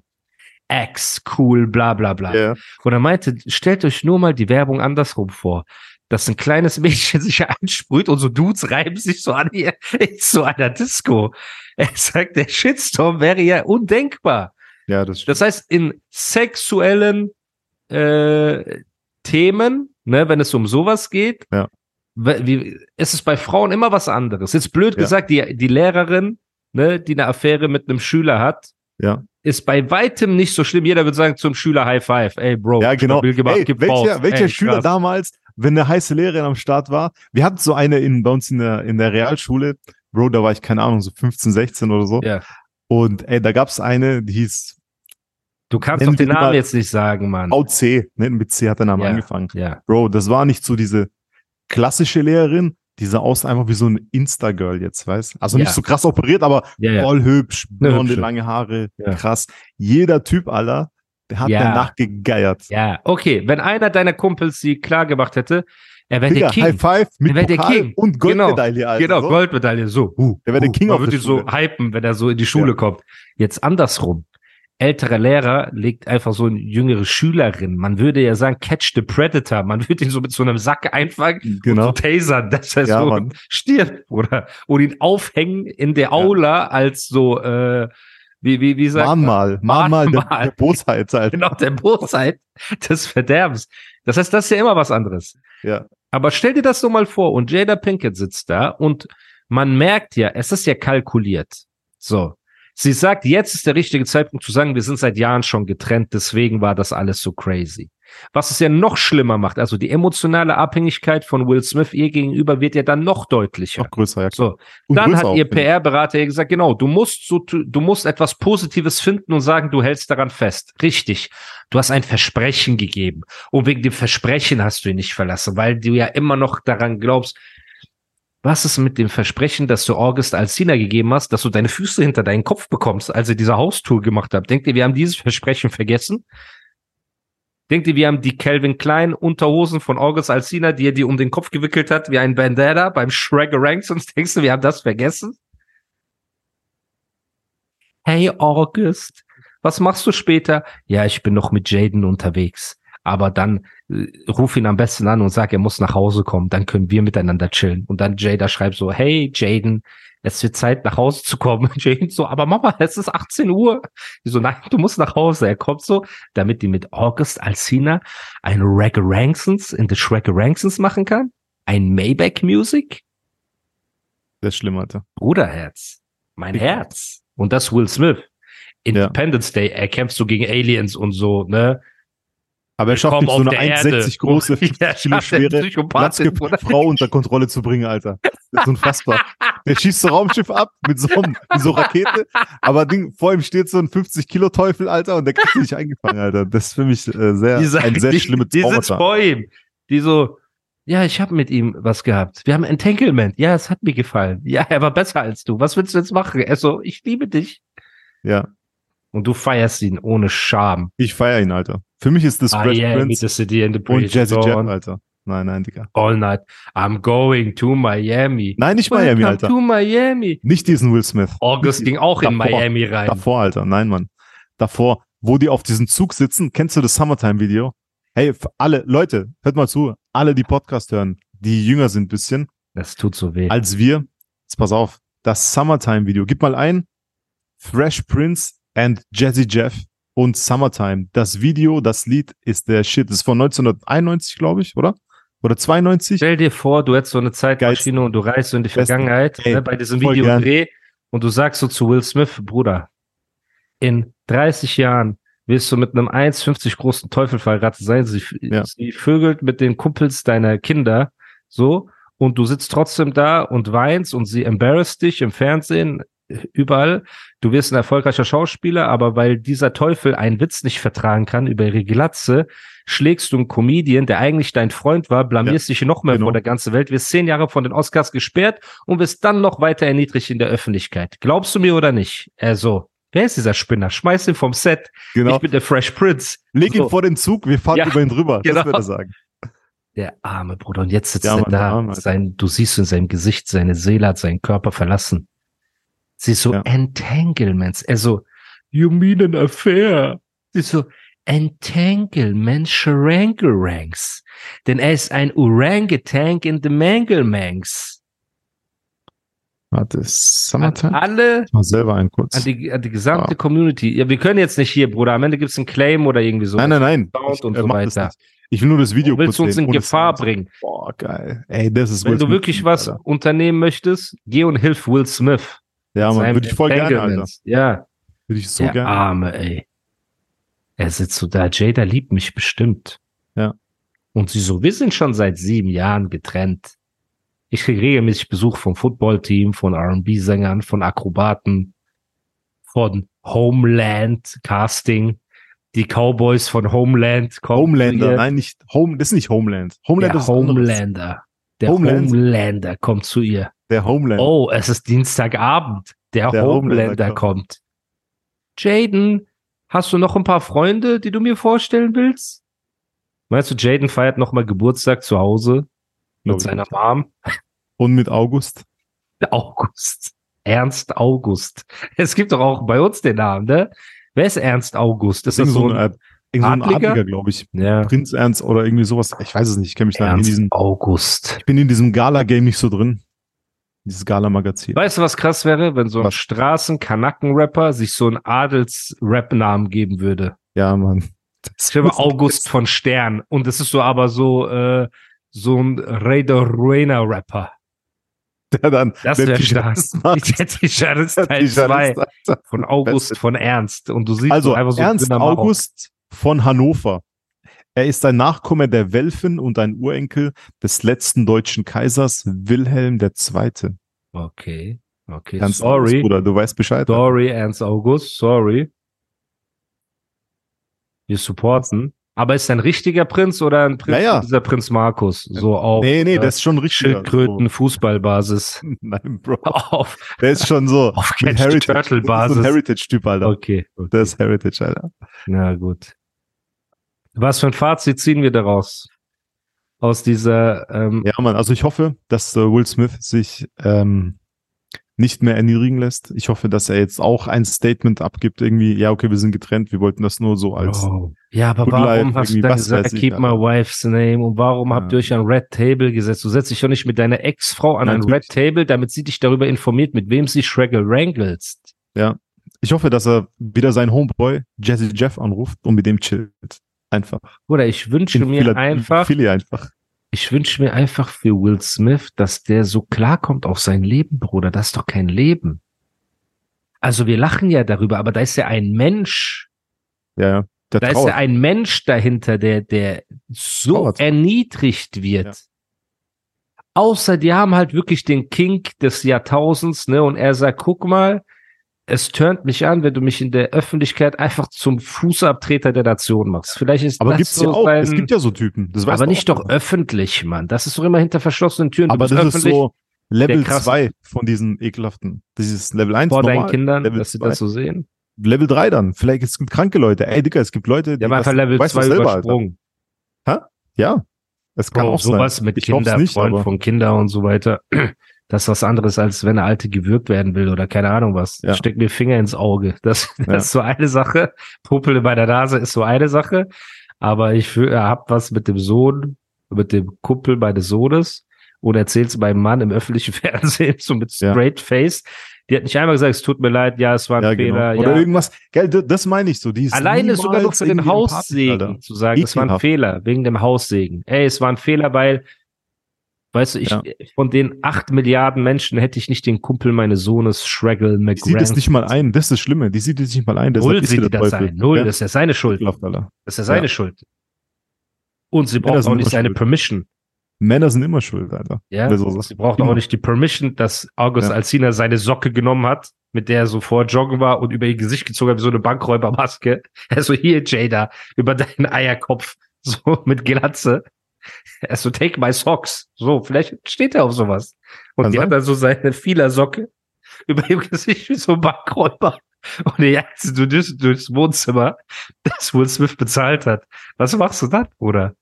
Ex, cool, bla bla bla. Ja. Und er meinte, stellt euch nur mal die Werbung andersrum vor. Dass ein kleines Mädchen sich einsprüht und so Dudes reiben sich so an ihr in so einer Disco. Er sagt, der Shitstorm wäre ja undenkbar. Ja, das stimmt. Das heißt, in sexuellen äh, Themen, ne, wenn es um sowas geht, Ja. wie, ist es bei Frauen immer was anderes. Jetzt blöd Ja. gesagt, die, die Lehrerin, ne, die eine Affäre mit einem Schüler hat, Ja. ist bei weitem nicht so schlimm. Jeder würde sagen zum Schüler High Five. Ey, Bro, Ja, genau. gemacht, Ey, welcher welcher Ey, Schüler krass. damals, wenn eine heiße Lehrerin am Start war, wir hatten so eine in, bei uns in der, in der Realschule, Bro, da war ich, keine Ahnung, so 15, 16 oder so. Ja. Und ey, da gab's eine, die hieß Du kannst doch den Namen jetzt nicht sagen, Mann. VC, ne, mit C hat der Name Ja. angefangen. Ja. Bro, das war nicht so diese klassische Lehrerin, die sah aus einfach wie so ein Insta-Girl jetzt, weißt? Also nicht so krass operiert, aber voll hübsch, blonde, lange Haare, krass. Jeder Typ, Alter, der hat Ja. danach gegeiert. Ja, okay. Wenn einer deiner Kumpels sie klar gemacht hätte, er wäre der Digga, High King. Five mit Der der Pokal King. und Genau. Goldmedaille. Genau, so. Goldmedaille, so. Uh, Der wär der uh, King Man würde der ihn so hypen, wenn er so in die Schule Ja. kommt. Jetzt andersrum. Älterer Lehrer legt einfach so eine jüngere Schülerin. Man würde ja sagen, catch the predator. Man würde ihn so mit so einem Sack einfangen Genau. und so tasern, dass er Ja, so Mann. stirbt. Oder, oder ihn aufhängen in der Aula als so, äh, wie, wie, wie sagt man? Mahnmal, Mahnmal der, Mahnmal. der Bosheit, Alter. Genau, der Bosheit des Verderbens. Das heißt, das ist ja immer was anderes. Ja. Aber stell dir das so mal vor und Jada Pinkett sitzt da und man merkt ja, es ist ja kalkuliert. So. Sie sagt, jetzt ist der richtige Zeitpunkt zu sagen, wir sind seit Jahren schon getrennt, deswegen war das alles so crazy. Was es ja noch schlimmer macht, also die emotionale Abhängigkeit von Will Smith ihr gegenüber wird ja dann noch deutlicher. Noch größer, ja. So, Und dann hat auch, ihr. PR-Berater ihr gesagt, genau, du musst so, du musst etwas Positives finden und sagen, du hältst daran fest. Richtig. Du hast ein Versprechen gegeben. Und wegen dem Versprechen hast du ihn nicht verlassen, weil du ja immer noch daran glaubst, was ist mit dem Versprechen, das du August Alsina gegeben hast, dass du deine Füße hinter deinen Kopf bekommst, als ihr diese Haustour gemacht habt? Denkt ihr, wir haben dieses Versprechen vergessen? Denkt ihr, wir haben die Calvin Klein Unterhosen von August Alsina, die er dir um den Kopf gewickelt hat, wie ein Bandana beim Shrek Ranks und denkst du, wir haben das vergessen? Hey August, was machst du später? Ja, ich bin noch mit Jaden unterwegs. Aber dann äh, ruf ihn am besten an und sag, er muss nach Hause kommen. Dann können wir miteinander chillen. Und dann Jada schreibt so, hey Jaden, es wird Zeit nach Hause zu kommen. Jaden so, aber Mama, es ist 18 Uhr. Die so, nein, du musst nach Hause. Er kommt so, damit die mit August Alsina ein Raggerangsons in the Raggerangsons machen kann. ein Maybach Music? Das ist schlimm, Alter. Bruderherz. Mein Herz. Und das Will Smith. Independence Day, er kämpft so gegen Aliens und so, ne? Aber er schafft nicht so eine der 1,60 Erde. große, Ja, 50 Kilo er, schwere? Frau unter Kontrolle zu bringen, Alter. Das ist unfassbar. Der schießt so Raumschiff ab mit so, mit so Rakete, aber Ding, vor ihm steht so ein 50-Kilo-Teufel, Alter, und der kriegt nicht eingefangen, Alter. Das ist für mich äh, sehr, Die, sagen, ein sehr die, schlimmes die sitzt Traumata. vor ihm. Die so, ja, ich habe mit ihm was gehabt. Wir haben Entanglement. Ja, es hat mir gefallen. Ja, er war besser als du. Was willst du jetzt machen? Er so, ich liebe dich. Ja, Und du feierst ihn ohne Scham. ich feiere ihn, Alter. Für mich ist das I Fresh am Prince the city and the und Jazzy dawn. Alter. Nein, nein, Digga. All night. I'm going to Miami. Nein, nicht Miami, Welcome Alter. to Miami. Nicht diesen Will Smith. August ging auch in davor. Miami rein. Davor, Alter. Nein, Mann. Davor, wo die auf diesem Zug sitzen. Kennst du das Summertime-Video? Hey, alle, Leute, hört mal zu. Alle, die Podcast hören, die jünger sind ein bisschen, Das tut so weh. als wir. Jetzt pass auf. Das Summertime-Video. Gib mal ein. Fresh Prince and Jazzy Jeff und Summertime. Das Video, das Lied ist der Shit. Das ist von 1991, glaube ich, oder? Oder 92? Stell dir vor, du hättest so eine Zeitmaschine und du reist so in die. Vergangenheit Ey, ne, bei diesem. Videodreh und du sagst so zu Will Smith, Bruder, in 30 Jahren wirst du mit einem 1,50 großen Teufel verheiratet sein. Sie, Ja. sie vögelt mit den Kumpels deiner Kinder so und du sitzt trotzdem da und weinst und sie embarrasst dich im Fernsehen, überall. Du wirst ein erfolgreicher Schauspieler, aber weil dieser Teufel einen Witz nicht vertragen kann über ihre Glatze, schlägst du einen Comedian, der eigentlich dein Freund war, blamierst dich noch mehr genau. vor der ganzen Welt, wirst zehn Jahre von den Oscars gesperrt und wirst dann noch weiter erniedrigt in der Öffentlichkeit. Glaubst du mir oder nicht? Also, wer ist dieser Spinner? Schmeiß ihn vom Set. Genau. Ich bin der Fresh Prince. Leg ihn So. vor den Zug, wir fahren Ja, über ihn drüber. genau. Das würde er sagen. Der arme Bruder. Und jetzt sitzt Ja, er Mann, da. Arme, sein, du siehst in seinem Gesicht, seine Seele hat seinen Körper verlassen. Sie so Ja. Entanglements. Er so, you mean an affair? Sie so, Entanglement Sharangarangs. Denn er ist ein Orangutan in the Manglemangs. Warte, An Summertime? alle, Mal selber ein kurz. an die, an die gesamte Wow. Community. Ja, wir können jetzt nicht hier, Bruder. Am Ende gibt's einen Claim oder irgendwie so. nein, nein, nein. Sound und äh, so weiter. Ich will nur das Video Du willst kurz uns sehen, in Gefahr Sound. bringen. Boah, geil. Ey, das ist Wenn Will du Smith, wirklich was Alter. unternehmen möchtest, geh und hilf Will Smith. Ja, Seinem würde ich voll gerne, Alter. Ja, Würde ich so der gerne. Arme, ey. Er sitzt so da, Jada liebt mich bestimmt. Ja. Und sie so, wir sind schon seit sieben Jahren getrennt. Ich kriege regelmäßig Besuch vom Footballteam, von R&B-Sängern, von Akrobaten, von Homeland Casting. Die Cowboys von Homeland kommen. Homelander, zu ihr. nein, nicht Home, das ist nicht Homeland. Homeland der ist. Homelander. Der Homeland? Homelander kommt zu ihr. Der Homeland. Oh, es ist Dienstagabend. Der, Der Homelander, Homelander kommt. Jaden, hast du noch ein paar Freunde, die du mir vorstellen willst? Meinst du, Jaden feiert noch mal Geburtstag zu Hause mit ich seiner. Mom? Und mit August. August. Ernst August. Es gibt doch auch bei uns den Namen, ne? Wer ist Ernst August? Ist das Irgend so ein, ein, irgend so ein Adliger? Glaube ich. ja, Prinz Ernst oder irgendwie sowas. Ich weiß es nicht. Ich kenne mich da in Ernst diesem, August. ich bin in diesem Gala-Game nicht so drin. Dieses Gala-Magazin. Weißt du, was krass wäre, wenn so ein? Straßen-Kanacken-Rapper sich so einen Adels-Rap-Namen geben würde? Ja, Mann. Das Ich habe August von Stern. Und es ist so aber so, äh, so ein Raider Ruena-Rapper. Der dann, Das wäre stark. Der Tischarist Teil Tischarist, 2 Alter. von August von Ernst. Und du siehst Also, so einfach so Ernst. August von Hannover. Er ist ein Nachkomme der Welfen und ein Urenkel des letzten deutschen Kaisers Wilhelm II. Okay, okay. Ganz sorry, Bruder, du weißt Bescheid. sorry, Ernst August, sorry. Wir supporten. Aber ist er ein richtiger Prinz oder ein Prinz, Ja, ja. dieser Prinz Markus? So auf nee, nee, äh, das ist schon richtig. Schildkröten Fußballbasis. Nein, Bro. auf Der ist schon so. Auf Heritage. Turtle Das ist Basis. ein Heritage-Typ, Alter. okay. Der ist Heritage, Alter. Na gut. Was für ein Fazit ziehen wir daraus? Aus dieser, ähm, Ja, Mann, also ich hoffe, dass äh, Will Smith sich ähm, nicht mehr erniedrigen lässt. Ich hoffe, dass er jetzt auch ein Statement abgibt, irgendwie, ja, okay, wir sind getrennt, wir wollten das nur so als. oh. ja, aber warum Life, hast du dann gesagt, ich, keep my wife's name? Und warum Ja. habt ihr euch an Red Table gesetzt? Du setzt dich doch nicht mit deiner Ex-Frau an ein Natürlich. Red Table, damit sie dich darüber informiert, mit wem sie Shraggle wrangelst. Ich hoffe, dass er wieder seinen Homeboy Jazzy Jeff anruft und mit dem chillt. Einfach. Oder ich wünsche mir Phila- einfach, Philly einfach. ich wünsche mir einfach für Will Smith, dass der so klarkommt auf sein Leben, Bruder. Das ist doch kein Leben. Also wir lachen ja darüber, aber da ist ja ein Mensch, Ja, ja. Da ist trauert. ja ein Mensch dahinter, der, der so Trauert. erniedrigt wird. Ja. Außer die haben halt wirklich den Kink des Jahrtausends, ne? Und er sagt, guck mal, es turnt mich an, wenn du mich in der Öffentlichkeit einfach zum Fußabtreter der Nation machst. Vielleicht ist aber das gibt's so ja auch. sein, Es gibt ja so Typen. Das weißt aber nicht auch, doch öffentlich, Mann. Das ist doch immer hinter verschlossenen Türen. Du Aber das ist so Level der krasse- 2 von diesen ekelhaften. Das ist Level 1 vor normal, deinen Kindern, Level dass sie 2. das so sehen. Level 3 dann. Vielleicht es gibt kranke Leute. Ey, Digga, es gibt Leute, Die haben einfach das- Level du weißt 2 das selber, Alter. übersprungen. Ja. Es kann Bro, auch sowas sein. mit Ich hoff's Kinder, nicht, Freund aber von Kinder und so weiter. Das ist was anderes, als wenn eine Alte gewürgt werden will oder keine Ahnung was. Ja. Steck mir Finger ins Auge. Das, das Ja. ist so eine Sache. Puppel bei der Nase ist so eine Sache. Aber ich fühl- hab was mit dem Sohn, mit dem Kumpel meines Sohnes und erzähl's meinem Mann im öffentlichen Fernsehen, so mit Ja. straight face. Die hat nicht einmal gesagt, es tut mir leid, ja, es war ein ja, genau. Fehler. Oder ja. irgendwas. Gell, das, meine ich so. Die ist Alleine sogar niemals für den Haussegen Alter. zu sagen, es war ein Ekelhaft. Fehler, wegen dem Haussegen. Ey, es war ein Fehler, weil, weißt du, ich, Ja. von den acht Milliarden Menschen hätte ich nicht den Kumpel meines Sohnes Shraggle Die McGrant. sieht es nicht mal ein. Das ist das Schlimme. Die sieht es nicht mal ein. Null sieht die das ein. Null, Ja? das ist ja seine Schuld. Das ist ja seine Ja. Schuld. Und sie braucht auch nicht seine schuld. Permission. Männer sind immer schuld, Alter. Ja, so sie braucht Immer. auch nicht die Permission, dass August Ja. Alsina seine Socke genommen hat, mit der er so vor Joggen war und über ihr Gesicht gezogen hat, wie so eine Bankräubermaske. Also hier, Jada, über deinen Eierkopf, so mit Glatze. Er so, take my socks. So, vielleicht steht er auf sowas. Und die hat dann so seine Fielersocke über ihrem Gesicht wie so ein Bankräuber. Und er jagt sie so durch, durchs Wohnzimmer, das Will Smith bezahlt hat. Was machst du dann, Bruder?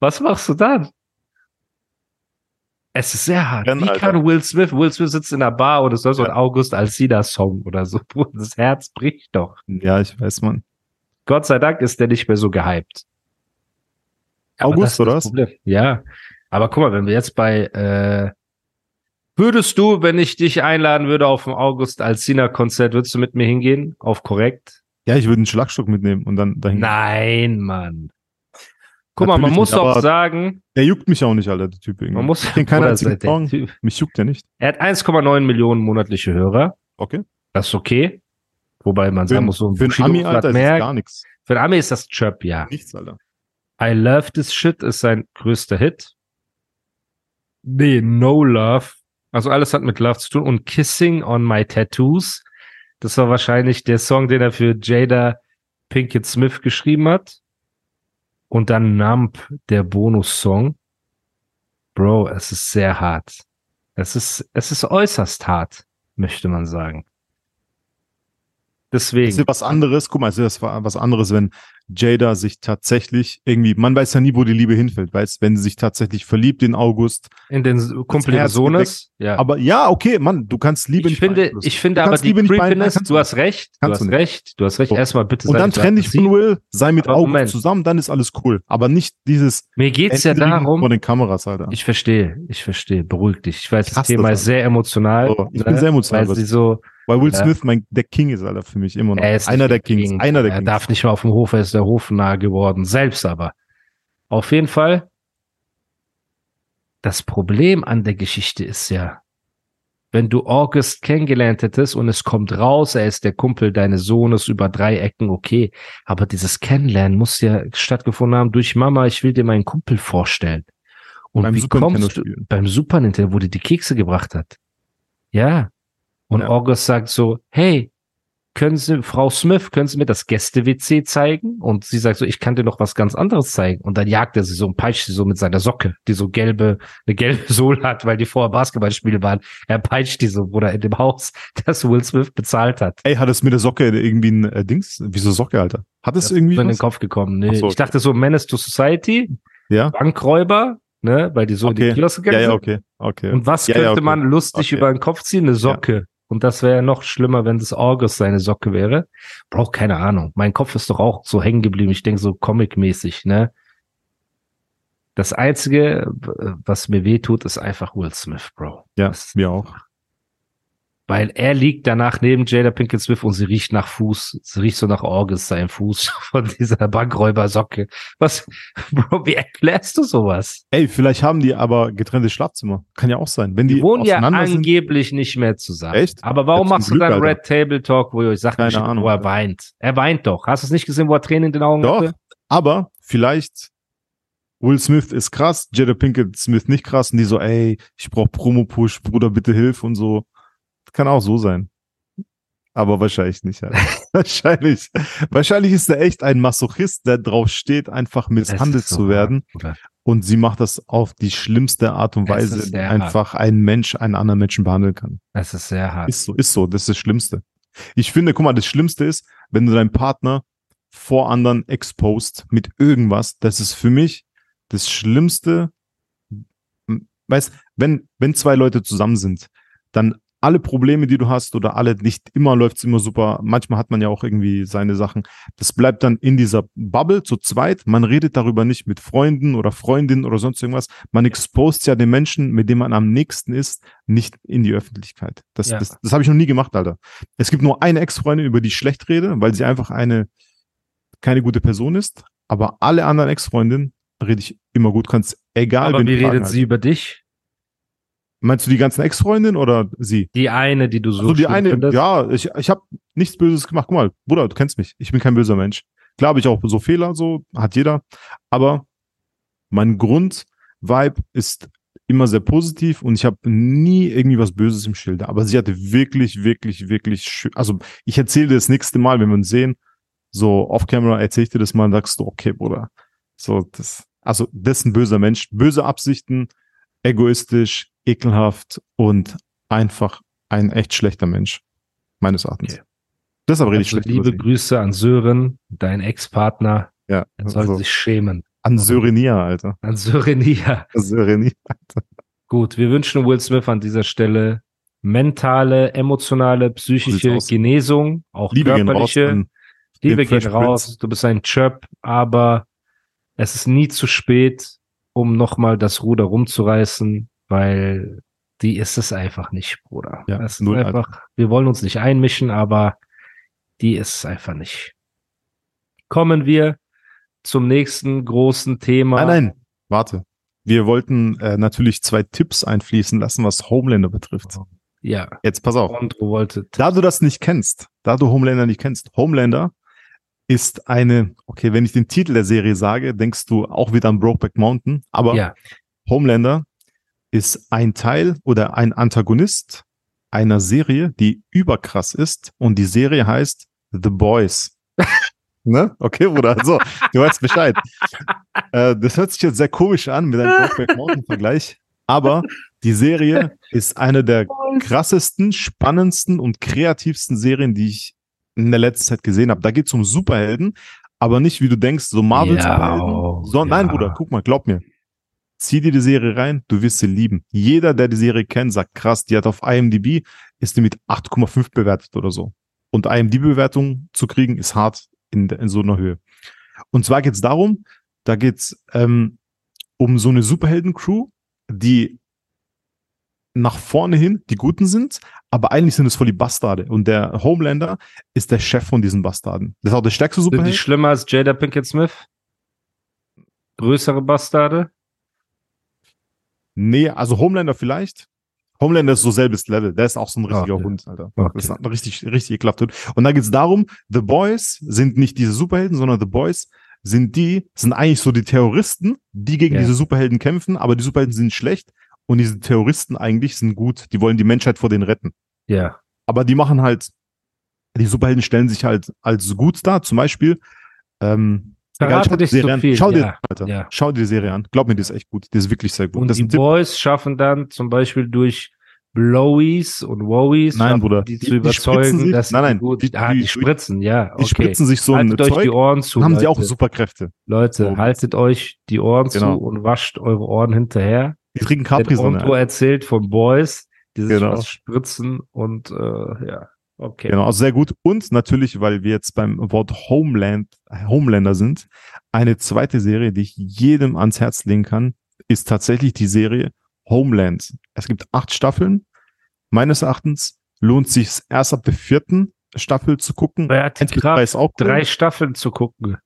Was machst du dann? Es ist sehr hart. Wie kann Will Smith, Will Smith sitzt in der Bar und es soll so ein August Alsina Song oder so. Das Herz bricht doch. Ja, ich weiß, man. Gott sei Dank ist der nicht mehr so gehypt. August, ist oder was? Ja. Aber guck mal, wenn wir jetzt bei, äh, würdest du, wenn ich dich einladen würde auf ein August Alsina Konzert, würdest du mit mir hingehen? Auf korrekt? Ja, ich würde einen Schlagstock mitnehmen und dann dahin. Nein, Mann. Guck mal, man Natürlich muss nicht, auch sagen, Der juckt mich auch nicht, Alter, der Typ irgendwie. man muss, Ich keinen einzigen Song. Typ- Mich juckt der nicht. er hat 1,9 Millionen monatliche Hörer. Okay. Das ist okay. Wobei man Für, sagen muss, so ein für Ami, Alter, ist mehr. das gar nichts. Für einen Ami ist das Chirp, ja. Nichts, Alter. I Love This Shit ist sein größter Hit. Nee, No Love. Also alles hat mit Love zu tun. Und Kissing on My Tattoos. Das war wahrscheinlich der Song, den er für Jada Pinkett Smith geschrieben hat. Und dann Nump, der Bonussong. Bro, es ist sehr hart. Es ist, es ist äußerst hart, möchte man sagen. Es Deswegen. ist was anderes. Guck mal, es ist was anderes, wenn Jada sich tatsächlich irgendwie, man weiß ja nie, wo die Liebe hinfällt, weißt, wenn sie sich tatsächlich verliebt in August. In den Kumpel ihres Sohnes. Ja. Aber ja, okay, Mann, du kannst Liebe ich nicht finde, beeinflussen. ich finde Du aber die Liebe Creepiness, du hast recht, du hast recht, du hast recht. Erstmal bitte Und dann nicht trenn dich von. Will, sei mit August Moment. zusammen, dann ist alles cool. Aber nicht dieses Mir geht's ja darum, vor den Kameras, Alter. ich verstehe, ich verstehe, beruhig dich. Ich weiß, Ich das Thema das, ist sehr emotional. So, ich bin sehr emotional, Weil sie so, Weil Will Ja. Smith mein, der King ist, Alter, für mich immer noch. er ist Einer der Kings, King. einer der Er Kings. darf nicht mal auf dem Hof, er ist der Hofnarr geworden, selbst aber. Auf jeden Fall. Das Problem an der Geschichte ist ja, wenn du August kennengelernt hättest und es kommt raus, er ist der Kumpel deines Sohnes über drei Ecken, okay. Aber dieses Kennenlernen muss ja stattgefunden haben durch Mama, ich will dir meinen Kumpel vorstellen. Und Beim wie Super kommst du beim Super Nintendo, wo die die Kekse gebracht hat? Ja. Und Ja. August sagt so, hey, können Sie, Frau Smith, können Sie mir das Gäste-WC zeigen? Und sie sagt so, ich kann dir noch was ganz anderes zeigen. Und dann jagt er sie so und peitscht sie so mit seiner Socke, die so gelbe, eine gelbe Sohle hat, weil die vorher Basketballspiele waren. Er peitscht die so, oder in dem Haus, das Will Smith bezahlt hat. Ey, hat es mit der Socke irgendwie ein äh, Dings? Wieso Socke, Alter? Hat es Das irgendwie ist mir in den? Kopf gekommen. Nee, so, ich dachte so Menace to Society, Ja? Bankräuber, ne, weil die so in Okay. die Kioske Ja, gegangen ja, sind. okay. Okay. Und was Ja, könnte ja, okay. man lustig Okay. über den Kopf ziehen? Eine Socke. Und das wäre ja noch schlimmer, wenn das August seine Socke wäre. Braucht keine Ahnung. Mein Kopf ist doch auch so hängen geblieben. Ich denke so comic-mäßig, ne? Das einzige, was mir weh tut, ist einfach Will Smith, Bro. Ja, Das- mir auch. Weil er liegt danach neben Jada Pinkett Smith und sie riecht nach Fuß. Sie riecht so nach Orges, sein Fuß von dieser Bankräubersocke. Was, Bro, wie erklärst du sowas? Ey, vielleicht haben die aber getrennte Schlafzimmer. Kann ja auch sein. Wenn die, Die wohnen ja auseinander sind, angeblich nicht mehr zusammen. Echt? Aber warum zum machst du Glück, dann Alter. Red Table Talk, wo ihr euch sagt, Keine bestimmt, Ahnung, wo er Alter. weint? Er weint doch. Hast du es nicht gesehen, wo er Tränen in den Augen Doch. hatte? Aber vielleicht Will Smith ist krass, Jada Pinkett Smith nicht krass und die so, ey, ich brauch Promo-Push, Bruder, bitte hilf und so. Kann auch so sein. Aber wahrscheinlich nicht. Alter. wahrscheinlich. Wahrscheinlich ist er echt ein Masochist, der drauf steht, einfach misshandelt so zu werden. hart. Und sie macht das auf die schlimmste Art und Weise, einfach ein Mensch einen anderen Menschen behandeln kann. Es ist sehr hart. Ist so, ist so, das ist das Schlimmste. Ich finde, guck mal, das Schlimmste ist, wenn du deinen Partner vor anderen exposed mit irgendwas, das ist für mich das Schlimmste. Weißt, wenn, wenn zwei Leute zusammen sind, dann alle Probleme, die du hast oder alle, nicht immer läuft's immer super. Manchmal hat man ja auch irgendwie seine Sachen. Das bleibt dann in dieser Bubble zu zweit. Man redet darüber nicht mit Freunden oder Freundinnen oder sonst irgendwas. Man expost ja den Menschen, mit dem man am nächsten ist, nicht in die Öffentlichkeit. Das, Ja. das, das habe ich noch nie gemacht, Alter. Es gibt nur eine Ex-Freundin, über die ich schlecht rede, weil sie einfach eine keine gute Person ist. Aber alle anderen Ex-Freundinnen rede ich immer gut. Kannst egal, Aber wie fragen, redet sie Alter. über dich? Meinst du die ganzen Ex-Freundinnen oder sie? Die eine, die du so Also die eine, findest? ja, ich, ich habe nichts Böses gemacht. Guck mal, Bruder, du kennst mich. Ich bin kein böser Mensch. Klar habe ich auch so Fehler, so hat jeder. Aber mein Grundvibe ist immer sehr positiv und ich habe nie irgendwie was Böses im Schilde. Aber sie hatte wirklich, wirklich, wirklich schön. Also ich erzähle dir das nächste Mal, wenn wir uns sehen, so off-camera erzähle ich dir das mal und sagst du, okay, Bruder. So, das, also das ist ein böser Mensch. Böse Absichten, egoistisch, ekelhaft und einfach ein echt schlechter Mensch. Meines Erachtens. Okay. Das ist aber richtig Also schlecht. liebe. Grüße an Sören, dein Ex-Partner. Ja, Er soll also, sich schämen. an Syrenia, Alter. An Sörenia. Syrenia. Gut, wir wünschen Will Smith an dieser Stelle mentale, emotionale, psychische. Genesung, auch Liebe gehen raus körperliche. Liebe Fresh raus. Du bist ein Chöp, aber es ist nie zu spät, um nochmal das Ruder rumzureißen, weil die ist es einfach nicht, Bruder. Ja, es ist einfach, wir wollen uns nicht einmischen, aber die ist es einfach nicht. Kommen wir zum nächsten großen Thema. Nein, nein, warte. Wir wollten äh, natürlich zwei Tipps einfließen lassen, was Homelander betrifft. Ja. Jetzt pass auf. Wolltest. Da du das nicht kennst, da du Homelander nicht kennst, Homelander ist eine, okay, wenn ich den Titel der Serie sage, denkst du auch wieder an Brokeback Mountain, aber Ja. Homelander ist ein Teil oder ein Antagonist einer Serie, die überkrass ist und die Serie heißt The Boys. ne? Okay, Bruder, also, du weißt Bescheid. äh, das hört sich jetzt sehr komisch an mit einem Brokeback Mountain Vergleich, aber die Serie ist eine der krassesten, spannendsten und kreativsten Serien, die ich in der letzten Zeit gesehen habe. Da geht es um Superhelden, aber nicht, wie du denkst, so Marvel-Superhelden, Ja, sondern nein, ja. Bruder, guck mal, glaub mir. Zieh dir die Serie rein, du wirst sie lieben. Jeder, der die Serie kennt, sagt krass, die hat auf IMDb, ist die mit 8,5 bewertet oder so. Und IMDb-Bewertung zu kriegen, ist hart in, in so einer Höhe. Und zwar geht's darum, da geht's ähm, um so eine Superhelden-Crew, die nach vorne hin die Guten sind, aber eigentlich sind es voll die Bastarde. Und der Homelander ist der Chef von diesen Bastarden. Das ist auch der stärkste Sind die Superheld. schlimmer als Jada Pinkett Smith? Größere Bastarde? Nee, also Homelander vielleicht. Homelander ist so selbes Level. Der ist auch so ein richtiger Okay. Hund, Alter. Okay. Das ein richtig, richtig Hund. Und da geht's darum, The Boys sind nicht diese Superhelden, sondern The Boys sind die, sind eigentlich so die Terroristen, die gegen Ja. diese Superhelden kämpfen, aber die Superhelden sind schlecht und diese Terroristen eigentlich sind gut. Die wollen die Menschheit vor denen retten. Ja. Aber die machen halt, die Superhelden stellen sich halt als gut dar. Zum Beispiel, ähm, Verrate schau dir die Serie so Schau dir, ja, Alter, ja. schau dir die Serie an. Glaub mir, die ist echt gut. Die ist wirklich sehr gut. Und das die ein. Boys schaffen dann zum Beispiel durch Blowies und Wowies, Nein, Bruder. die, Die- zu die überzeugen, sich- dass nein, die nein, gut, die- ah, die- die, spritzen, ja, Die okay. spritzen sich so ein haltet euch Zeug, die Ohren zu, haben sie Leute. auch Superkräfte. Leute, So. haltet euch die Ohren Genau. zu und wascht eure Ohren hinterher. Die trinken Denn Capri-Sonne. Erzählt von Boys, die sich Genau. was spritzen und äh, ja, okay. Genau, also sehr gut. Und natürlich, weil wir jetzt beim Wort Homeland, Homelander sind, eine zweite Serie, die ich jedem ans Herz legen kann, ist tatsächlich die Serie Homeland. Es gibt acht Staffeln. Meines Erachtens lohnt sich erst ab der vierten Staffel zu gucken. Wer hat die Kraft, auch cool. drei Staffeln zu gucken?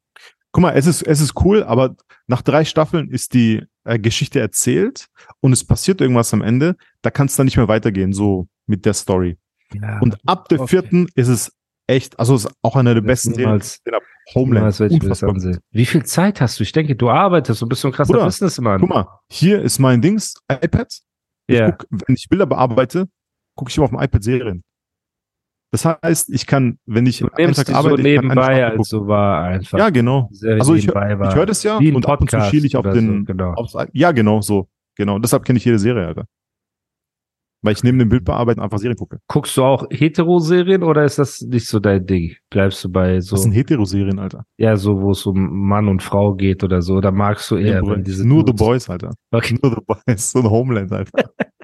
Guck mal, es ist, es ist cool, aber nach drei Staffeln ist die äh, Geschichte erzählt und es passiert irgendwas am Ende. Da kann es dann nicht mehr weitergehen, so mit der Story. Ja, Und ab der okay. vierten ist es echt, also es ist auch eine der Das besten Serien. niemals- habe. Homeland. niemals ich. Wie viel Zeit hast du? Ich denke, du arbeitest und bist so ein krasser Bruder, Businessman. Guck mal, hier ist mein Dings, iPad. Ich Ja. guck, wenn ich Bilder bearbeite, gucke ich immer auf dem iPad Serien. Das heißt, ich kann, wenn ich Du einen Tag so arbeite, ich eine nebenbei, als so war einfach. Ja, genau. Also ich, war. ich höre das ja und ab und zu Podcast schiele ich auf den, so, genau. aufs, ja, genau, so. Genau. Deshalb kenne ich jede Serie, Alter. Weil ich neben dem Bildbearbeiten einfach Serien gucke. Guckst du auch Hetero-Serien oder ist das nicht so dein Ding? Bleibst du bei so, Das sind Hetero-Serien, Alter. ja, so, wo es um Mann und Frau geht oder so? Oder magst du eher, Ja, diese nur The Dudes- Boys, Alter. Okay. Nur The Boys. So ein Homeland, Alter.